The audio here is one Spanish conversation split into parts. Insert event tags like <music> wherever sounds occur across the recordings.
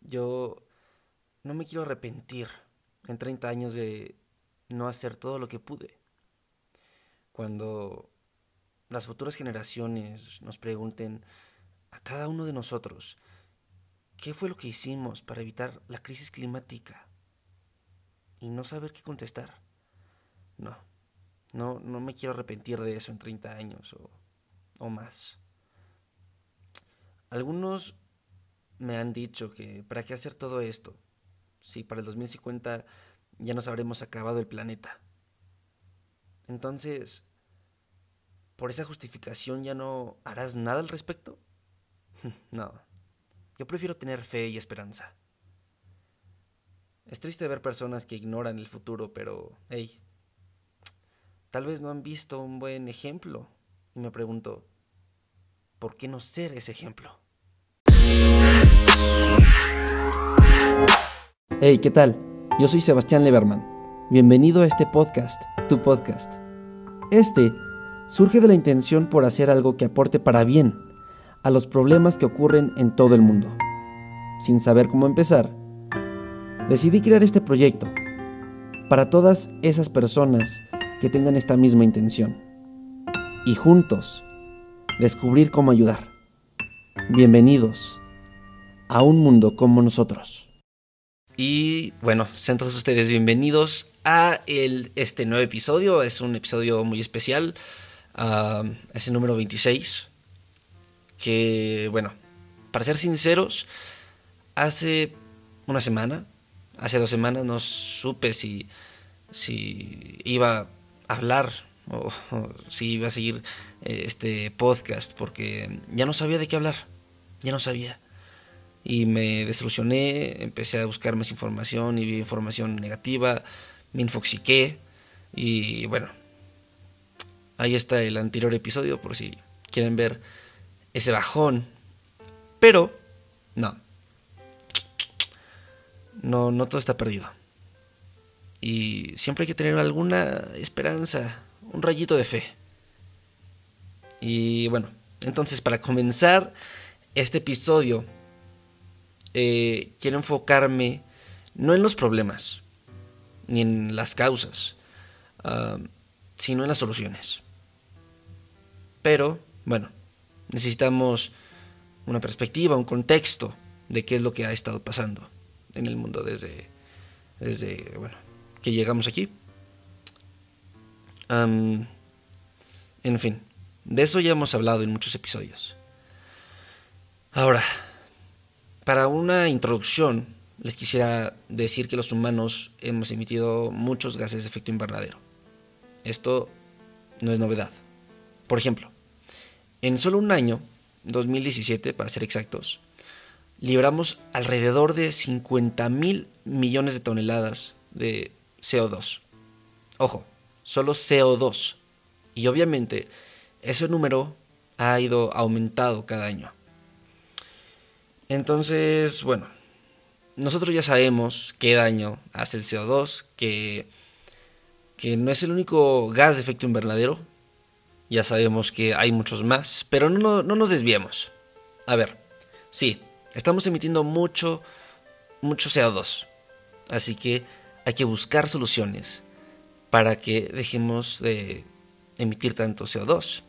Yo no me quiero arrepentir en 30 años de no hacer todo lo que pude. Cuando las futuras generaciones nos pregunten a cada uno de nosotros qué fue lo que hicimos para evitar la crisis climática y no saber qué contestar. No, no, no me quiero arrepentir de eso en 30 años o, o más. Algunos me han dicho que para qué hacer todo esto si para el 2050 ya nos habremos acabado el planeta. Entonces, ¿por esa justificación ya no harás nada al respecto? <laughs> no, yo prefiero tener fe y esperanza. Es triste ver personas que ignoran el futuro, pero, hey, tal vez no han visto un buen ejemplo. Y me pregunto, ¿por qué no ser ese ejemplo? Hey, ¿qué tal? Yo soy Sebastián Leberman. Bienvenido a este podcast, tu podcast. Este surge de la intención por hacer algo que aporte para bien a los problemas que ocurren en todo el mundo. Sin saber cómo empezar, decidí crear este proyecto para todas esas personas que tengan esta misma intención y juntos descubrir cómo ayudar. Bienvenidos a un mundo como nosotros. Y bueno, sean todos ustedes bienvenidos a el, este nuevo episodio. Es un episodio muy especial. es el número 26. Que bueno, para ser sinceros, hace una semana, hace dos semanas no supe si, si iba a hablar o, si iba a seguir eh, este podcast porque ya no sabía de qué hablar, ya no sabía y me desilusioné, empecé a buscar más información y vi información negativa, me infoxiqué y bueno, ahí está el anterior episodio por si quieren ver ese bajón. Pero, no, no, no todo está perdido. Y siempre hay que tener alguna esperanza, un rayito de fe. Y bueno, entonces para comenzar este episodio, eh, quiero enfocarme no en los problemas, ni en las causas, ah, sino en las soluciones. Pero, bueno, necesitamos una perspectiva, un contexto de qué es lo que ha estado pasando en el mundo desde, desde bueno, que llegamos aquí. en fin, de eso ya hemos hablado en muchos episodios. Ahora, para una introducción, les quisiera decir que los humanos hemos emitido muchos gases de efecto invernadero. Esto no es novedad. Por ejemplo, en solo un año, 2017 para ser exactos, libramos alrededor de 50 mil millones de toneladas de CO2. Ojo, solo CO2. Y obviamente ese número ha ido aumentado cada año. Entonces, bueno, nosotros ya sabemos qué daño hace el CO2, que, no es el único gas de efecto invernadero. Ya sabemos que hay muchos más, pero no, no nos desviemos. A ver, sí, estamos emitiendo mucho, mucho CO2. Así que hay que buscar soluciones para que dejemos de emitir tanto CO2.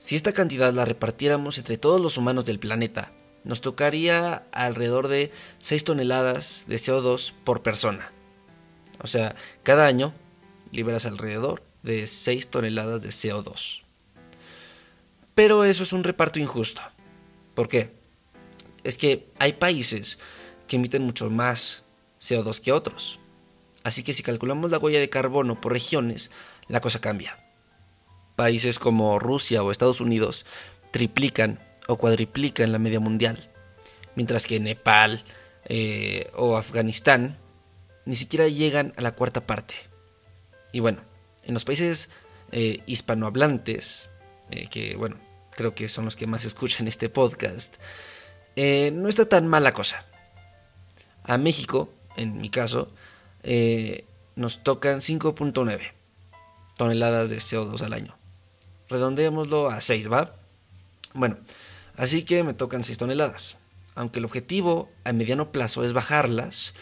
Si esta cantidad la repartiéramos entre todos los humanos del planeta, nos tocaría alrededor de 6 toneladas de CO2 por persona. O sea, cada año liberas alrededor de 6 toneladas de CO2. Pero eso es un reparto injusto. ¿Por qué? Es que hay países que emiten mucho más CO2 que otros. Así que si calculamos la huella de carbono por regiones, la cosa cambia. Países como Rusia o Estados Unidos triplican o cuadriplica en la media mundial, mientras que Nepal eh, o Afganistán ni siquiera llegan a la cuarta parte. Y bueno, en los países eh, hispanohablantes, eh, que bueno, creo que son los que más escuchan este podcast, no está tan mala cosa. A México, en mi caso, nos tocan 5.9 toneladas de CO2 al año. Redondeémoslo a 6, ¿va? Bueno, Así que me tocan 6 toneladas. aunque el objetivo a mediano plazo es bajarlas,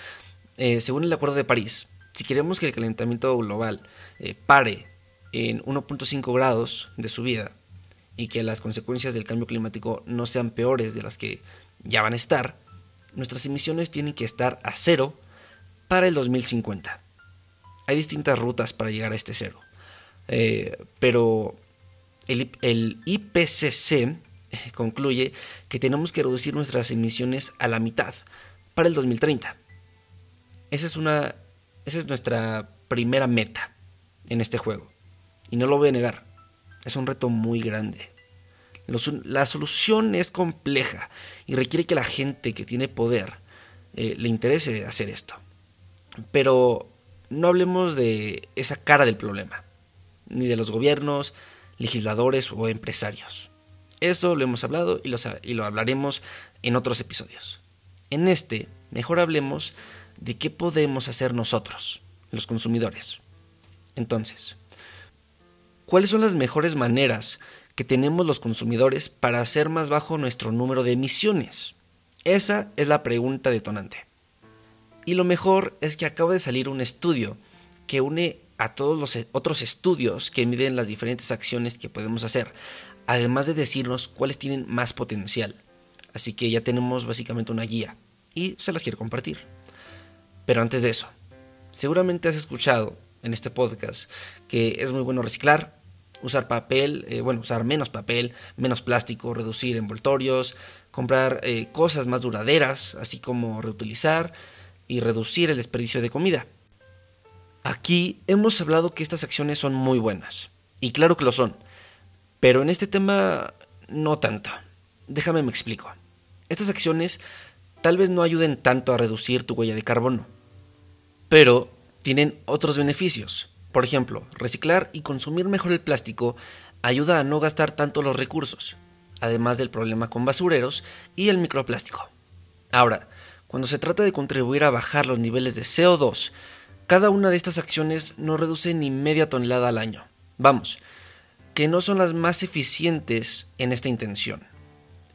eh, según el Acuerdo de París, si queremos que el calentamiento global eh, pare en 1.5 grados de subida y que las consecuencias del cambio climático no sean peores de las que ya van a estar, nuestras emisiones tienen que estar a cero para el 2050. Hay distintas rutas para llegar a este cero, eh, pero el, el IPCC concluye que tenemos que reducir nuestras emisiones a la mitad para el 2030. Esa es, una, esa es nuestra primera meta en este juego. Y no lo voy a negar, es un reto muy grande. La solución es compleja y requiere que la gente que tiene poder eh, le interese hacer esto. Pero no hablemos de esa cara del problema, ni de los gobiernos, legisladores o empresarios. Eso lo hemos hablado y lo, y lo hablaremos en otros episodios. En este, mejor hablemos de qué podemos hacer nosotros, los consumidores. Entonces, ¿Cuáles son las mejores maneras que tenemos los consumidores para hacer más bajo nuestro número de emisiones? Esa es la pregunta detonante. Y lo mejor es que acaba de salir un estudio que une a todos los e-, otros estudios que miden las diferentes acciones que podemos hacer, además de decirnos cuáles tienen más potencial. Así que ya tenemos básicamente una guía y se las quiero compartir. Pero antes de eso, seguramente has escuchado en este podcast que es muy bueno reciclar, usar papel, eh, bueno, usar menos papel, menos plástico, reducir envoltorios, comprar eh, cosas más duraderas, así como reutilizar y reducir el desperdicio de comida. Aquí hemos hablado que estas acciones son muy buenas, y claro que lo son, pero en este tema no tanto. Déjame me explico. Estas acciones tal vez no ayuden tanto a reducir tu huella de carbono, pero tienen otros beneficios. Por ejemplo, reciclar y consumir mejor el plástico ayuda a no gastar tanto los recursos, además del problema con basureros y el microplástico. Ahora, cuando se trata de contribuir a bajar los niveles de CO2, cada una de estas acciones no reduce ni media tonelada al año. Vamos, que no son las más eficientes en esta intención.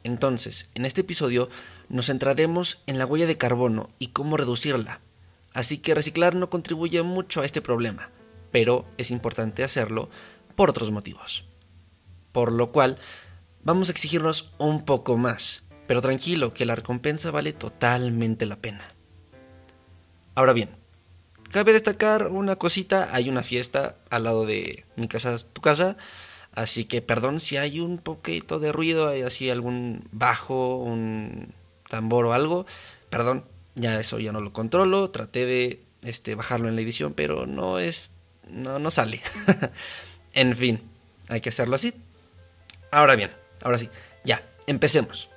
Entonces, en este episodio nos centraremos en la huella de carbono y cómo reducirla. Así que reciclar no contribuye mucho a este problema, pero es importante hacerlo por otros motivos. Por lo cual, vamos a exigirnos un poco más, pero tranquilo, que la recompensa vale totalmente la pena. Ahora bien, cabe destacar una cosita, hay una fiesta al lado de mi casa, tu casa, así que perdón si hay un poquito de ruido, hay así algún bajo, un tambor o algo, perdón, ya eso ya no lo controlo, traté de este, bajarlo en la edición, pero no es, no, no sale. <laughs> en fin, hay que hacerlo así. Ahora bien, ahora sí, ya, empecemos.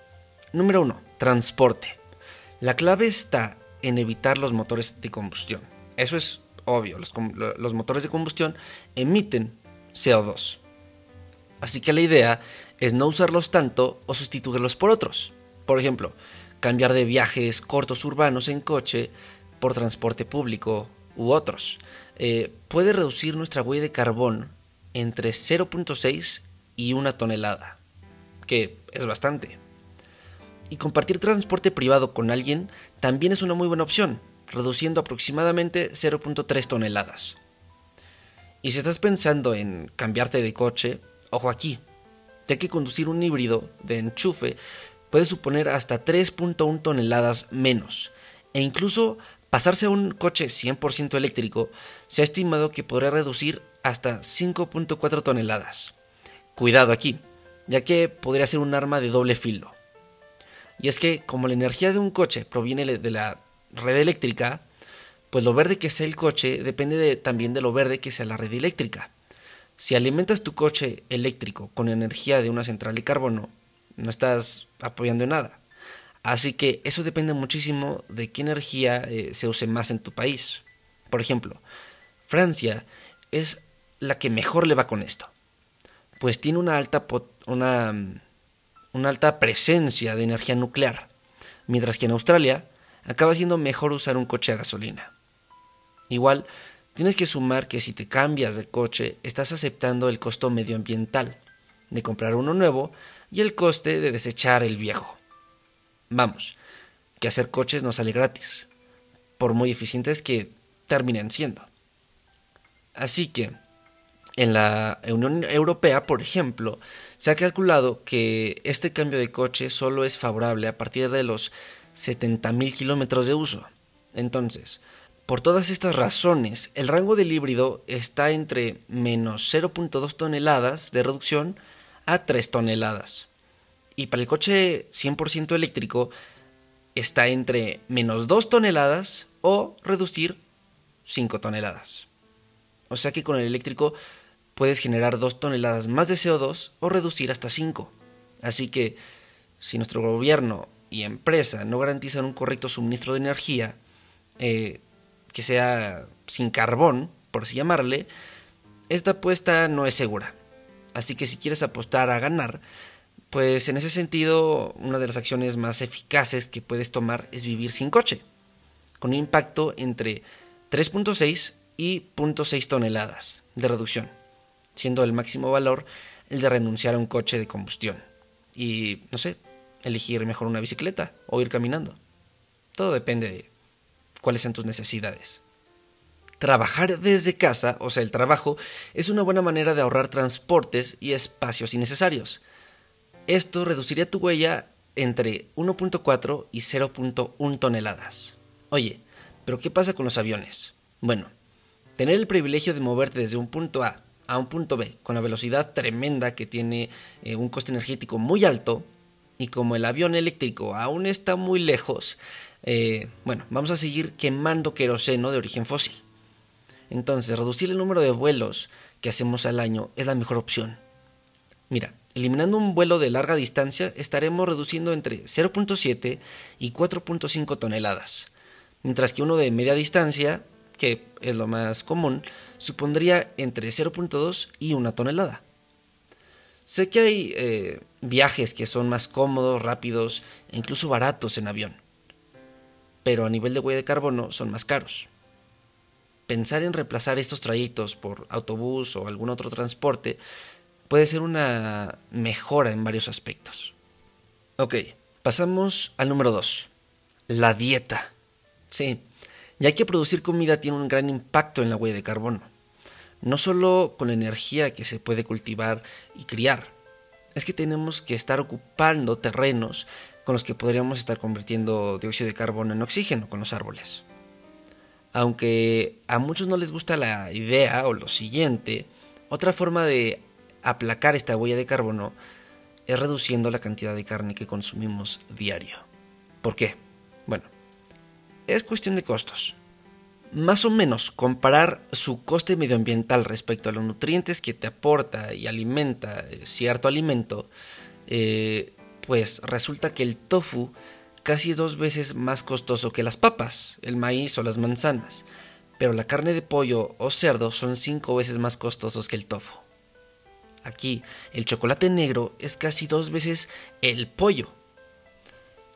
Número 1. Transporte. La clave está en evitar los motores de combustión. Eso es obvio, los, los motores de combustión emiten CO2. Así que la idea es no usarlos tanto o sustituirlos por otros. Por ejemplo, cambiar de viajes cortos urbanos en coche por transporte público u otros. Eh, puede reducir nuestra huella de carbón entre 0.6 y una tonelada, que es bastante. Y compartir transporte privado con alguien también es una muy buena opción, reduciendo aproximadamente 0.3 toneladas. Y si estás pensando en cambiarte de coche, ojo aquí, ya que conducir un híbrido de enchufe puede suponer hasta 3.1 toneladas menos, e incluso pasarse a un coche 100% eléctrico se ha estimado que podrá reducir hasta 5.4 toneladas. Cuidado aquí, ya que podría ser un arma de doble filo. Y es que como la energía de un coche proviene de la red eléctrica, pues lo verde que sea el coche depende también de lo verde que sea la red eléctrica. Si alimentas tu coche eléctrico con energía de una central de carbono, no estás apoyando nada. Así que eso depende muchísimo de qué energía eh, se use más en tu país. Por ejemplo, Francia es la que mejor le va con esto, pues tiene una alta, una alta presencia de energía nuclear, mientras que en Australia acaba siendo mejor usar un coche a gasolina. Igual, tienes que sumar que si te cambias de coche, estás aceptando el costo medioambiental de comprar uno nuevo y el coste de desechar el viejo. Vamos, que hacer coches no sale gratis, por muy eficientes que terminen siendo. Así que, en la Unión Europea, por ejemplo, se ha calculado que este cambio de coche solo es favorable a partir de los 70.000 kilómetros de uso. Entonces, por todas estas razones, el rango del híbrido está entre menos 0.2 toneladas de reducción a 3 toneladas. Y para el coche 100% eléctrico está entre menos 2 toneladas o reducir 5 toneladas. O sea que con el eléctrico puedes generar 2 toneladas más de CO2 o reducir hasta 5. Así que si nuestro gobierno y empresa no garantizan un correcto suministro de energía, eh, que sea sin carbón, por así llamarle, esta apuesta no es segura. Así que si quieres apostar a ganar, pues en ese sentido una de las acciones más eficaces que puedes tomar es vivir sin coche, con un impacto entre 3.6 y 0.6 toneladas de reducción, siendo el máximo valor el de renunciar a un coche de combustión y, no sé, elegir mejor una bicicleta o ir caminando. Todo depende de cuáles son tus necesidades. Trabajar desde casa, o sea, el trabajo, es una buena manera de ahorrar transportes y espacios innecesarios. Esto reduciría tu huella entre 1.4 y 0.1 toneladas. Oye, pero ¿qué pasa con los aviones? Bueno, tener el privilegio de moverte desde un punto A a un punto B con la velocidad tremenda que tiene eh, un coste energético muy alto y como el avión eléctrico aún está muy lejos, eh, bueno, vamos a seguir quemando queroseno de origen fósil. Entonces, reducir el número de vuelos que hacemos al año es la mejor opción. Mira, eliminando un vuelo de larga distancia estaremos reduciendo entre 0.7 y 4.5 toneladas, mientras que uno de media distancia, que es lo más común, supondría entre 0.2 y 1 tonelada. Sé que hay eh, viajes que son más cómodos, rápidos e incluso baratos en avión pero a nivel de huella de carbono son más caros. Pensar en reemplazar estos trayectos por autobús o algún otro transporte puede ser una mejora en varios aspectos. Ok, pasamos al número 2, la dieta. Sí, ya que producir comida tiene un gran impacto en la huella de carbono, no solo con la energía que se puede cultivar y criar, es que tenemos que estar ocupando terrenos con los que podríamos estar convirtiendo dióxido de carbono en oxígeno con los árboles. Aunque a muchos no les gusta la idea o lo siguiente, otra forma de aplacar esta huella de carbono es reduciendo la cantidad de carne que consumimos diario. ¿Por qué? Bueno, es cuestión de costos. Más o menos comparar su coste medioambiental respecto a los nutrientes que te aporta y alimenta cierto alimento eh, pues resulta que el tofu casi dos veces más costoso que las papas, el maíz o las manzanas, pero la carne de pollo o cerdo son cinco veces más costosos que el tofu. Aquí, el chocolate negro es casi dos veces el pollo.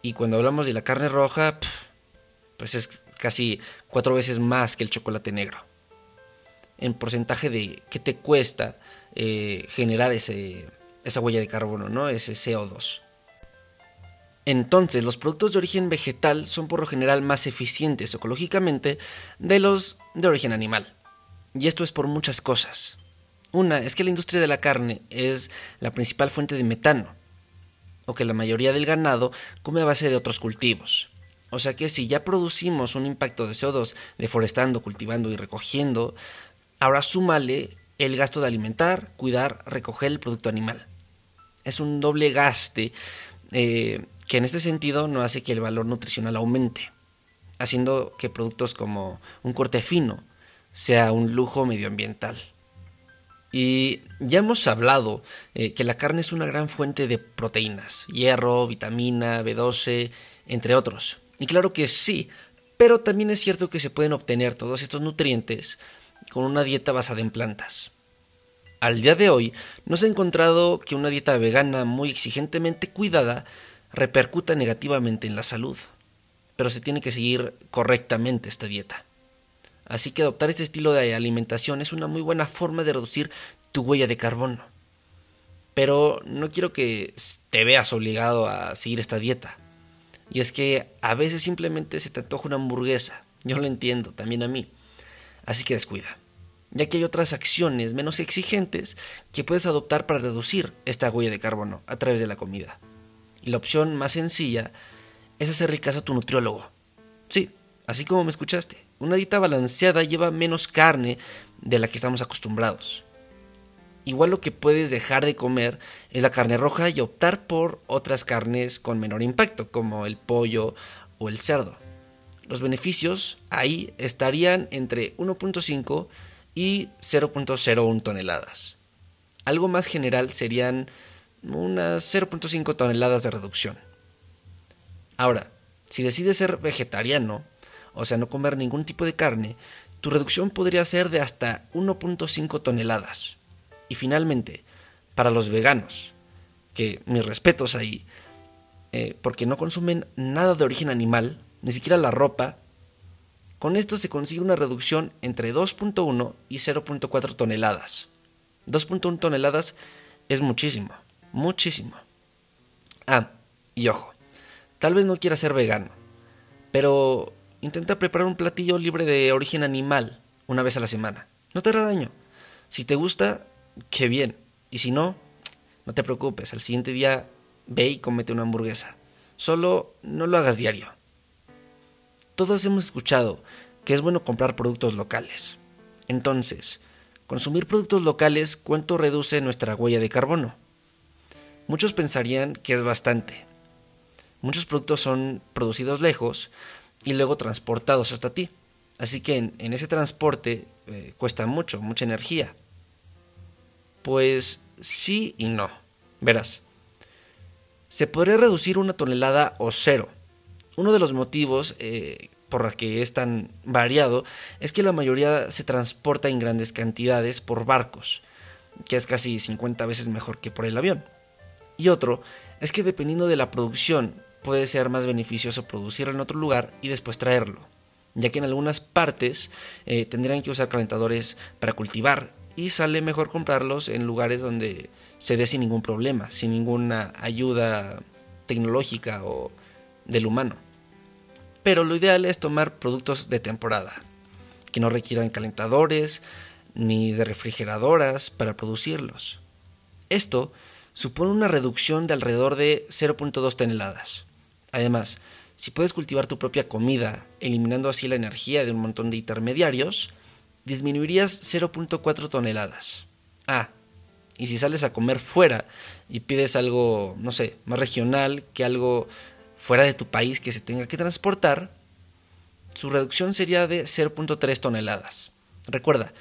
Y cuando hablamos de la carne roja, pues es casi cuatro veces más que el chocolate negro. En porcentaje de qué te cuesta eh, generar ese, esa huella de carbono, ¿no? Ese CO2. Entonces, los productos de origen vegetal son por lo general más eficientes ecológicamente de los de origen animal. Y esto es por muchas cosas. Una es que la industria de la carne es la principal fuente de metano, o que la mayoría del ganado come a base de otros cultivos. O sea que si ya producimos un impacto de CO2 deforestando, cultivando y recogiendo, ahora súmale el gasto de alimentar, cuidar, recoger el producto animal. Es un doble gaste eh, que en este sentido no hace que el valor nutricional aumente, haciendo que productos como un corte fino sea un lujo medioambiental. Y ya hemos hablado eh, que la carne es una gran fuente de proteínas, hierro, vitamina, B12, entre otros. Y claro que sí, pero también es cierto que se pueden obtener todos estos nutrientes con una dieta basada en plantas. Al día de hoy no se ha encontrado que una dieta vegana muy exigentemente cuidada repercuta negativamente en la salud, pero se tiene que seguir correctamente esta dieta. Así que adoptar este estilo de alimentación es una muy buena forma de reducir tu huella de carbono. Pero no quiero que te veas obligado a seguir esta dieta. Y es que a veces simplemente se te antoja una hamburguesa. Yo lo entiendo, también a mí. Así que descuida, ya que hay otras acciones menos exigentes que puedes adoptar para reducir esta huella de carbono a través de la comida. Y la opción más sencilla es hacerle caso a tu nutriólogo. Sí, así como me escuchaste, una dieta balanceada lleva menos carne de la que estamos acostumbrados. Igual lo que puedes dejar de comer es la carne roja y optar por otras carnes con menor impacto, como el pollo o el cerdo. Los beneficios ahí estarían entre 1.5 y 0.01 toneladas. Algo más general serían unas 0.5 toneladas de reducción. Ahora, si decides ser vegetariano, o sea, no comer ningún tipo de carne, tu reducción podría ser de hasta 1.5 toneladas. Y finalmente, para los veganos, que mis respetos ahí, eh, porque no consumen nada de origen animal, ni siquiera la ropa, con esto se consigue una reducción entre 2.1 y 0.4 toneladas. 2.1 toneladas es muchísimo, muchísimo. Ah, y ojo, tal vez no quieras ser vegano, pero intenta preparar un platillo libre de origen animal una vez a la semana. No te hará daño. Si te gusta, qué bien. Y si no, no te preocupes, al siguiente día ve y comete una hamburguesa. Solo no lo hagas diario. Todos hemos escuchado que es bueno comprar productos locales. Entonces, consumir productos locales, ¿cuánto reduce nuestra huella de carbono? Muchos pensarían que es bastante. Muchos productos son producidos lejos y luego transportados hasta ti. Así que en, ese transporte eh, cuesta mucho, mucha energía. Pues sí y no. Verás, se podría reducir una tonelada o cero. Uno de los motivos eh, por los que es tan variado es que la mayoría se transporta en grandes cantidades por barcos, que es casi 50 veces mejor que por el avión. Y otro es que dependiendo de la producción puede ser más beneficioso producirlo en otro lugar y después traerlo, ya que en algunas partes eh, tendrían que usar calentadores para cultivar y sale mejor comprarlos en lugares donde se dé sin ningún problema, sin ninguna ayuda tecnológica o del humano. Pero lo ideal es tomar productos de temporada, que no requieran calentadores ni de refrigeradoras para producirlos. Esto supone una reducción de alrededor de 0.2 toneladas. Además, si puedes cultivar tu propia comida, eliminando así la energía de un montón de intermediarios, disminuirías 0.4 toneladas. Ah, y si sales a comer fuera y pides algo, no sé, más regional que algo fuera de tu país que se tenga que transportar, su reducción sería de 0.3 toneladas. Recuerda,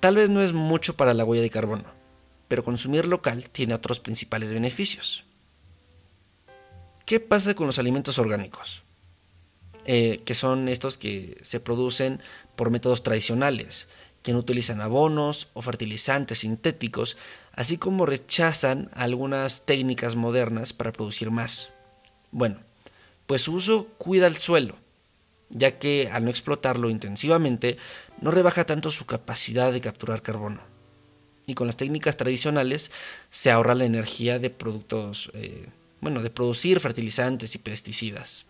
tal vez no es mucho para la huella de carbono, pero consumir local tiene otros principales beneficios. ¿Qué pasa con los alimentos orgánicos? Eh, que son estos que se producen por métodos tradicionales, que no utilizan abonos o fertilizantes sintéticos, así como rechazan algunas técnicas modernas para producir más. Bueno, pues su uso cuida el suelo, ya que al no explotarlo intensivamente no rebaja tanto su capacidad de capturar carbono. Y con las técnicas tradicionales se ahorra la energía de productos, eh, bueno, de producir fertilizantes y pesticidas.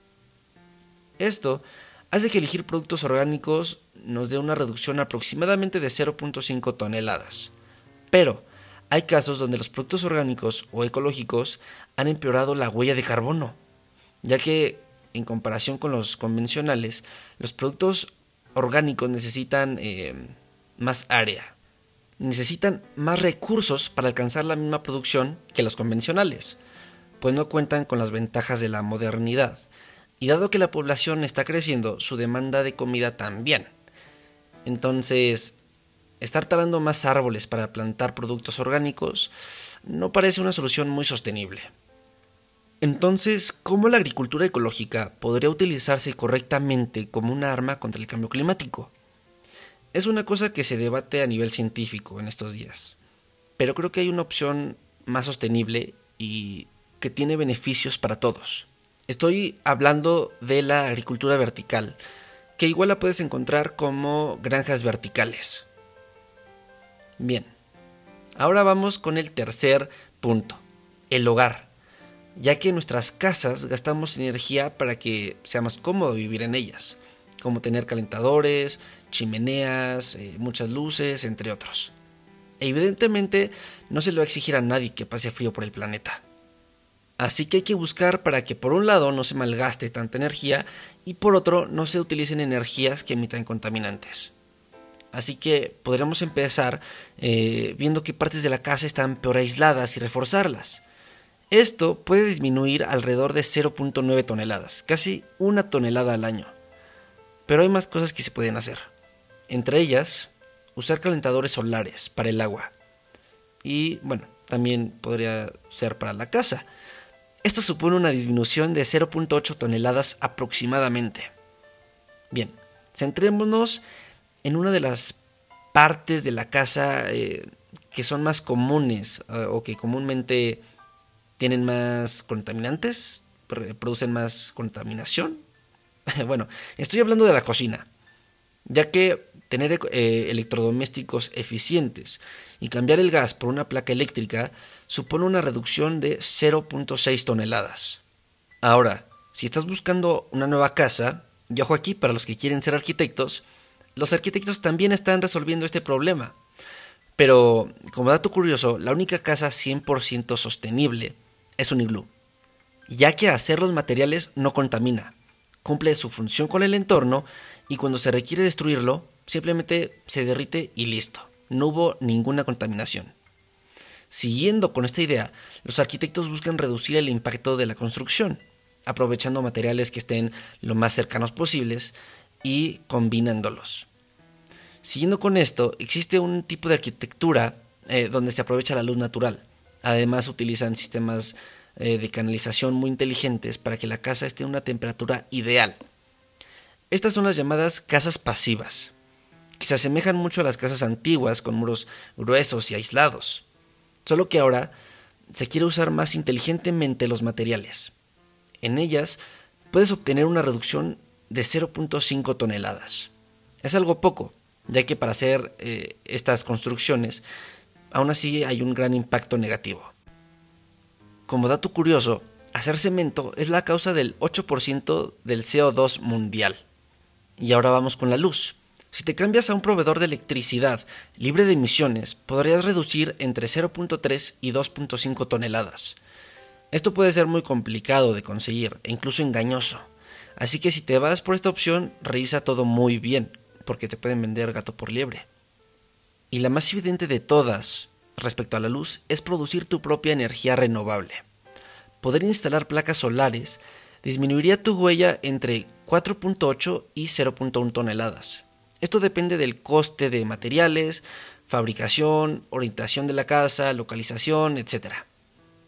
Esto hace que elegir productos orgánicos nos dé una reducción aproximadamente de 0.5 toneladas. Pero hay casos donde los productos orgánicos o ecológicos han empeorado la huella de carbono, ya que en comparación con los convencionales, los productos orgánicos necesitan eh, más área, necesitan más recursos para alcanzar la misma producción que los convencionales, pues no cuentan con las ventajas de la modernidad y dado que la población está creciendo, su demanda de comida también. Entonces, estar talando más árboles para plantar productos orgánicos no parece una solución muy sostenible. Entonces, ¿cómo la agricultura ecológica podría utilizarse correctamente como una arma contra el cambio climático? Es una cosa que se debate a nivel científico en estos días, pero creo que hay una opción más sostenible y que tiene beneficios para todos. Estoy hablando de la agricultura vertical, que igual la puedes encontrar como granjas verticales. Bien, ahora vamos con el tercer punto, el hogar. ya que en nuestras casas gastamos energía para que sea más cómodo vivir en ellas, como tener calentadores, chimeneas, eh, muchas luces, entre otros. Evidentemente no se le va a exigir a nadie que pase frío por el planeta. Así que hay que buscar para que por un lado no se malgaste tanta energía y por otro no se utilicen energías que emitan contaminantes. Así que podríamos empezar eh, viendo qué partes de la casa están peor aisladas y reforzarlas. Esto puede disminuir alrededor de 0.9 toneladas, casi una tonelada al año. Pero hay más cosas que se pueden hacer. Entre ellas, usar calentadores solares para el agua. Y bueno, también podría ser para la casa. Esto supone una disminución de 0.8 toneladas aproximadamente. Bien, centrémonos en una de las partes de la casa eh, que son más comunes eh, o que comúnmente tienen más contaminantes, producen más contaminación. <laughs> bueno, estoy hablando de la cocina, ya que tener eh, electrodomésticos eficientes y cambiar el gas por una placa eléctrica supone una reducción de 0.6 toneladas. Ahora, si estás buscando una nueva casa, y ojo aquí para los que quieren ser arquitectos, los arquitectos también están resolviendo este problema. Pero, como dato curioso, la única casa 100% sostenible es un iglú, ya que hacer los materiales no contamina, cumple su función con el entorno y cuando se requiere destruirlo, simplemente se derrite y listo. No hubo ninguna contaminación. Siguiendo con esta idea, los arquitectos buscan reducir el impacto de la construcción, aprovechando materiales que estén lo más cercanos posibles y combinándolos. Siguiendo con esto, existe un tipo de arquitectura eh, donde se aprovecha la luz natural. Además utilizan sistemas eh, de canalización muy inteligentes para que la casa esté a una temperatura ideal. Estas son las llamadas casas pasivas, se asemejan mucho a las casas antiguas con muros gruesos y aislados, solo que ahora se quiere usar más inteligentemente los materiales. En ellas puedes obtener una reducción de 0.5 toneladas. Es algo poco, ya que para hacer eh, estas construcciones aún así hay un gran impacto negativo. Como dato curioso, hacer cemento es la causa del 8% del CO2 mundial. Y ahora vamos con la luz. Si te cambias a un proveedor de electricidad libre de emisiones, podrías reducir entre 0.3 y 2.5 toneladas. Esto puede ser muy complicado de conseguir e incluso engañoso. Así que si te vas por esta opción, revisa todo muy bien, porque te pueden vender gato por liebre. Y la más evidente de todas respecto a la luz es producir tu propia energía renovable. Poder instalar placas solares disminuiría tu huella entre 4.8 y 0.1 toneladas. Esto depende del coste de materiales, fabricación, orientación de la casa, localización, etc.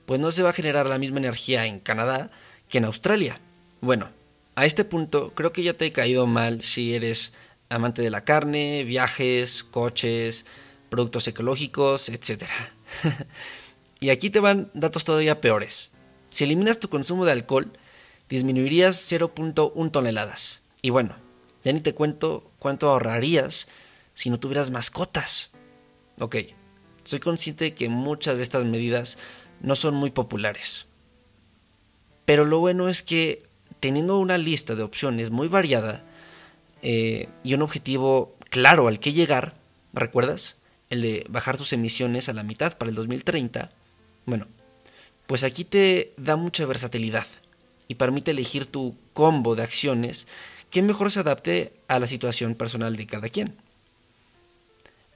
Pues no se va a generar la misma energía en Canadá que en Australia. Bueno, a este punto creo que ya te he caído mal si eres amante de la carne, viajes, coches, productos ecológicos, etc. <laughs> y aquí te van datos todavía peores. Si eliminas tu consumo de alcohol, disminuirías 0.1 toneladas. Y bueno, ya ni te cuento cuánto ahorrarías si no tuvieras mascotas. Ok, soy consciente de que muchas de estas medidas no son muy populares. Pero lo bueno es que teniendo una lista de opciones muy variada eh, y un objetivo claro al que llegar, ¿recuerdas? El de bajar tus emisiones a la mitad para el 2030. Bueno, pues aquí te da mucha versatilidad y permite elegir tu combo de acciones que mejor se adapte a la situación personal de cada quien.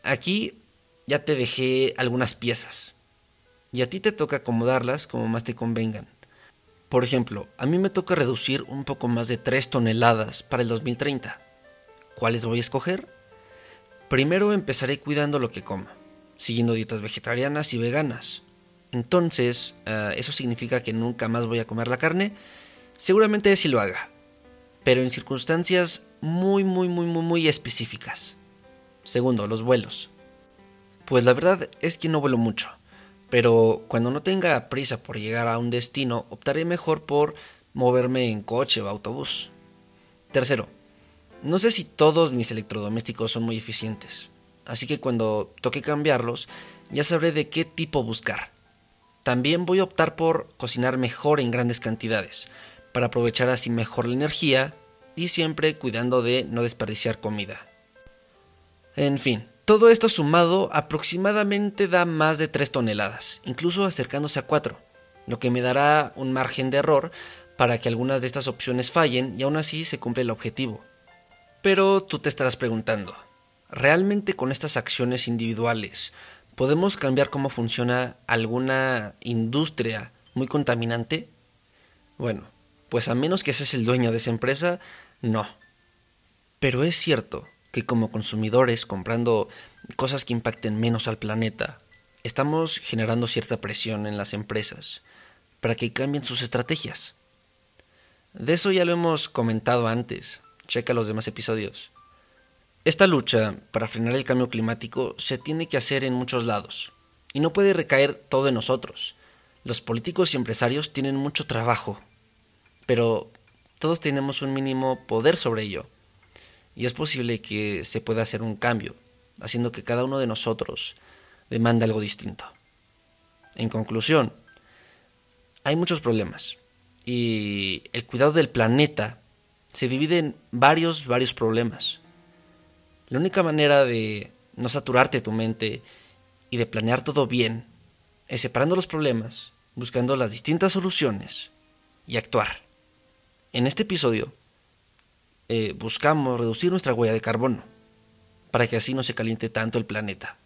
Aquí ya te dejé algunas piezas y a ti te toca acomodarlas como más te convengan. Por ejemplo, a mí me toca reducir un poco más de 3 toneladas para el 2030. ¿Cuáles voy a escoger? Primero empezaré cuidando lo que como, siguiendo dietas vegetarianas y veganas. Entonces, eh, ¿eso significa que nunca más voy a comer la carne? Seguramente sí lo haga, pero en circunstancias muy, muy, muy, muy, muy específicas. Segundo, los vuelos. Pues la verdad es que no vuelo mucho, pero cuando no tenga prisa por llegar a un destino, optaré mejor por moverme en coche o autobús. Tercero, no sé si todos mis electrodomésticos son muy eficientes, así que cuando toque cambiarlos, ya sabré de qué tipo buscar. También voy a optar por cocinar mejor en grandes cantidades, para aprovechar así mejor la energía y siempre cuidando de no desperdiciar comida. En fin, todo esto sumado aproximadamente da más de 3 toneladas, incluso acercándose a 4, lo que me dará un margen de error para que algunas de estas opciones fallen y aún así se cumple el objetivo. Pero tú te estarás preguntando, ¿realmente con estas acciones individuales podemos cambiar cómo funciona alguna industria muy contaminante? Bueno, pues a menos que seas el dueño de esa empresa, no. Pero es cierto que como consumidores, comprando cosas que impacten menos al planeta, estamos generando cierta presión en las empresas para que cambien sus estrategias. De eso ya lo hemos comentado antes, checa los demás episodios. Esta lucha para frenar el cambio climático se tiene que hacer en muchos lados, y no puede recaer todo en nosotros. Los políticos y empresarios tienen mucho trabajo, pero todos tenemos un mínimo poder sobre ello y es posible que se pueda hacer un cambio, haciendo que cada uno de nosotros demande algo distinto. En conclusión, hay muchos problemas y el cuidado del planeta se divide en varios, varios problemas. La única manera de no saturarte tu mente y de planear todo bien es separando los problemas, buscando las distintas soluciones y actuar. En este episodio eh, buscamos reducir nuestra huella de carbono, para que así no se caliente tanto el planeta,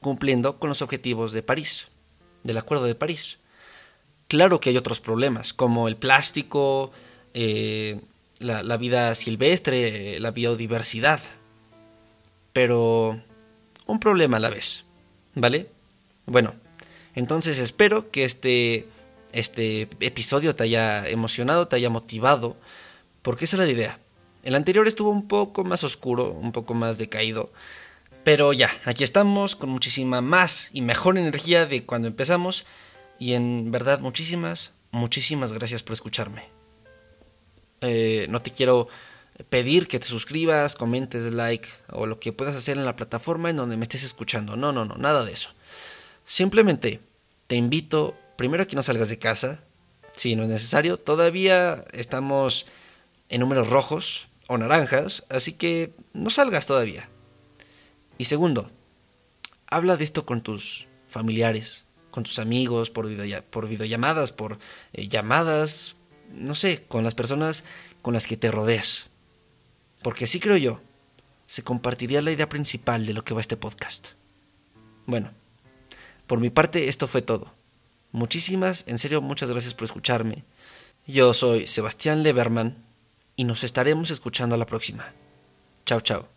cumpliendo con los objetivos de París, del Acuerdo de París. Claro que hay otros problemas, como el plástico, eh, la, vida silvestre, la biodiversidad, pero un problema a la vez, ¿vale? Bueno, entonces espero que este, este episodio te haya emocionado, te haya motivado, porque esa es la idea, el anterior estuvo un poco más oscuro, un poco más decaído. Pero ya, aquí estamos con muchísima más y mejor energía de cuando empezamos. Y en verdad, muchísimas, muchísimas gracias por escucharme. Eh, no te quiero pedir que te suscribas, comentes, like o lo que puedas hacer en la plataforma en donde me estés escuchando. No, no, no, nada de eso. Simplemente te invito primero que no salgas de casa. Si no es necesario, todavía estamos en números rojos o naranjas, así que no salgas todavía. Y segundo, habla de esto con tus familiares, con tus amigos, por, por videollamadas, por eh, llamadas, no sé, con las personas con las que te rodeas. Porque sí creo yo, se compartiría la idea principal de lo que va este podcast. Bueno, por mi parte esto fue todo. Muchísimas, en serio, muchas gracias por escucharme. Yo soy Sebastián Leberman y nos estaremos escuchando a la próxima. Chao, chao.